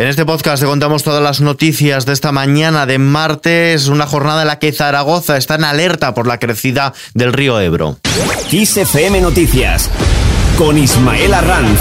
En este podcast te contamos todas las noticias de esta mañana de martes, una jornada en la que Zaragoza está en alerta por la crecida del río Ebro. XFM Noticias con Ismael Arranz.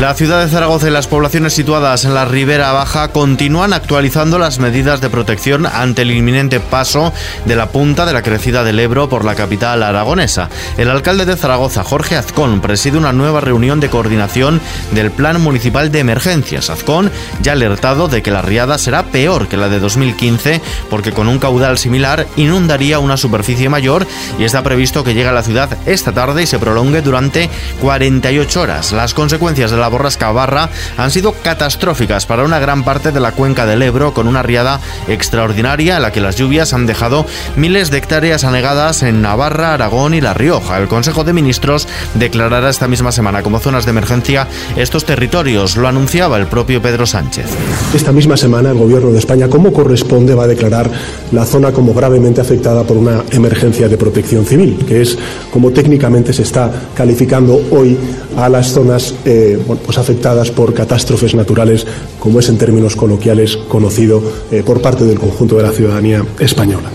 La ciudad de Zaragoza y las poblaciones situadas en la ribera baja continúan actualizando las medidas de protección ante el inminente paso de la punta de la crecida del Ebro por la capital aragonesa. El alcalde de Zaragoza, Jorge Azcón, preside una nueva reunión de coordinación del Plan Municipal de Emergencias. Azcón ya ha alertado de que la riada será peor que la de 2015 porque con un caudal similar inundaría una superficie mayor y está previsto que llegue a la ciudad esta tarde y se prolongue durante 48 horas. Las consecuencias de la borrasca Barra han sido catastróficas para una gran parte de la cuenca del Ebro, con una riada extraordinaria en la que las lluvias han dejado miles de hectáreas anegadas en Navarra, Aragón y La Rioja. El Consejo de Ministros declarará esta misma semana como zonas de emergencia estos territorios. Lo anunciaba el propio Pedro Sánchez. Esta misma semana el Gobierno de España, como corresponde, va a declarar la zona como gravemente afectada por una emergencia de protección civil, que es como técnicamente se está calificando hoy a las zonas eh, pues afectadas por catástrofes naturales, como es en términos coloquiales conocido eh, por parte del conjunto de la ciudadanía española.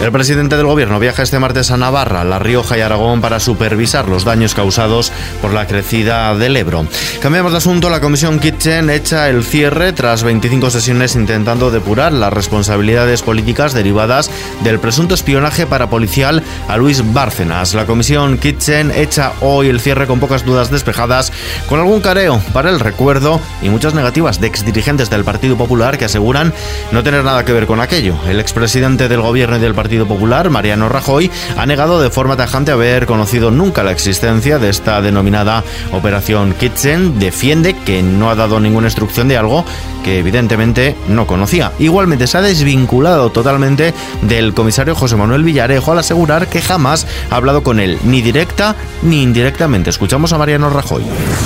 El presidente del gobierno viaja este martes a Navarra, La Rioja y Aragón para supervisar los daños causados por la crecida del Ebro. Cambiamos de asunto. La comisión Kitchen echa el cierre tras 25 sesiones intentando depurar las responsabilidades políticas derivadas del presunto espionaje parapolicial a Luis Bárcenas. La comisión Kitchen echa hoy el cierre con pocas dudas despejadas, con algún careo para el recuerdo y muchas negativas de exdirigentes del Partido Popular que aseguran no tener nada que ver con aquello. El expresidente del gobierno y del Partido Popular, Mariano Rajoy, ha negado de forma tajante haber conocido nunca la existencia de esta denominada Operación Kitchen. Defiende que no ha dado ninguna instrucción de algo que evidentemente no conocía. Igualmente se ha desvinculado totalmente del comisario José Manuel Villarejo al asegurar que jamás ha hablado con él, ni directa ni indirectamente. Escuchamos a Mariano Rajoy.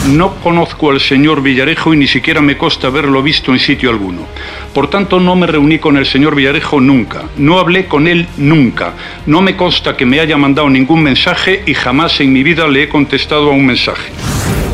No conozco al señor Villarejo y ni siquiera me consta haberlo visto en sitio alguno. Por tanto, no me reuní con el señor Villarejo nunca. No hablé con él nunca. No me consta que me haya mandado ningún mensaje y jamás en mi vida le he contestado a un mensaje.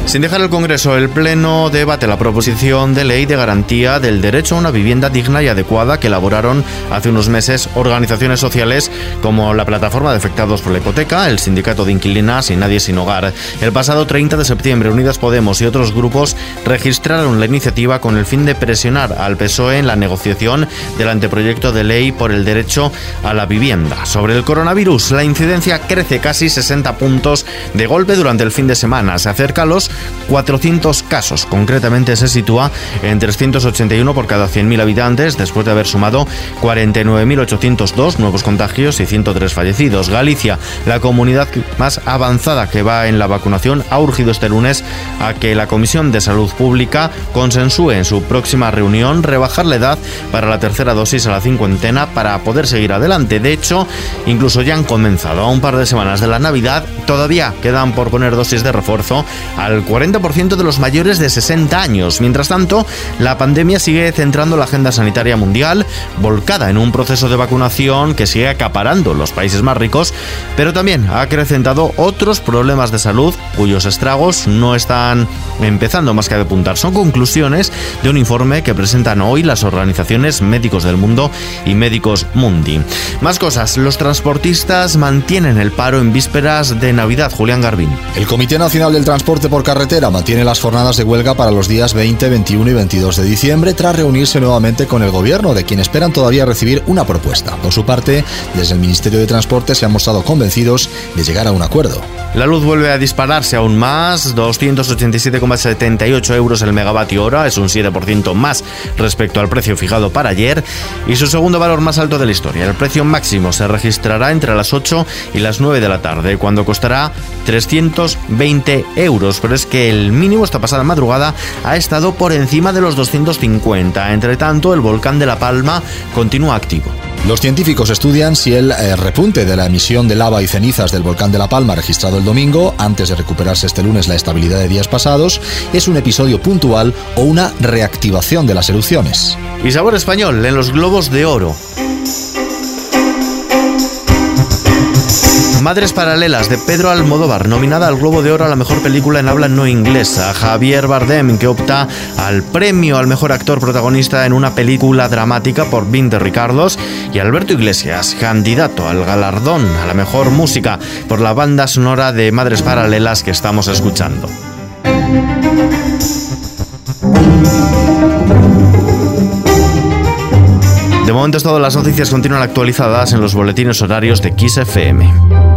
Sin dejar el Congreso, el Pleno debate la proposición de ley de garantía del derecho a una vivienda digna y adecuada que elaboraron hace unos meses organizaciones sociales como la Plataforma de Afectados por la Hipoteca, el Sindicato de Inquilinas y Nadie Sin Hogar. El pasado 30 de septiembre, Unidas Podemos y otros grupos registraron la iniciativa con el fin de presionar al PSOE en la negociación del anteproyecto de ley por el derecho a la vivienda. Sobre el coronavirus, la incidencia crece casi 60 puntos de golpe durante el fin de semana. Se acerca a los 400 casos. Concretamente se sitúa en 381 por cada 100.000 habitantes después de haber sumado 49.802 nuevos contagios y 103 fallecidos. Galicia, la comunidad más avanzada que va en la vacunación, ha urgido este lunes a que la Comisión de Salud Pública consensúe en su próxima reunión rebajar la edad para la tercera dosis a la cincuentena para poder seguir adelante. De hecho, incluso ya han comenzado a un par de semanas de la Navidad, todavía quedan por poner dosis de refuerzo al 40% de los mayores de 60 años. Mientras tanto, la pandemia sigue centrando la agenda sanitaria mundial, volcada en un proceso de vacunación que sigue acaparando los países más ricos, pero también ha acrecentado otros problemas de salud cuyos estragos no están empezando más que a depuntar. Son conclusiones de un informe que presentan hoy las organizaciones Médicos del Mundo y Médicos Mundi. Más cosas, los transportistas mantienen el paro en vísperas de Navidad. Julián Garbín. El Comité Nacional del Transporte por Carretera mantiene las jornadas de huelga para los días 20, 21 y 22 de diciembre tras reunirse nuevamente con el gobierno, de quien esperan todavía recibir una propuesta. Por su parte, desde el Ministerio de Transporte se han mostrado convencidos de llegar a un acuerdo. La luz vuelve a dispararse aún más, 287,78 euros el megavatio hora, es un 7% más respecto al precio fijado para ayer y su segundo valor más alto de la historia. El precio máximo se registrará entre las 8 y las 9 de la tarde, cuando costará 320 euros, pero es que el mínimo esta pasada madrugada ha estado por encima de los 250. Entre tanto, el volcán de La Palma continúa activo. Los científicos estudian si el eh, repunte de la emisión de lava y cenizas del volcán de La Palma registrado el domingo, antes de recuperarse este lunes la estabilidad de días pasados, es un episodio puntual o una reactivación de las erupciones. Y sabor español en los globos de oro. Madres Paralelas de Pedro Almodóvar, nominada al Globo de Oro a la mejor película en habla no inglesa. Javier Bardem, que opta al premio al mejor actor protagonista en una película dramática por Vin Ricardos. Y Alberto Iglesias, candidato al galardón a la mejor música por la banda sonora de Madres Paralelas que estamos escuchando. De momento es las noticias continúan actualizadas en los boletines horarios de XFM.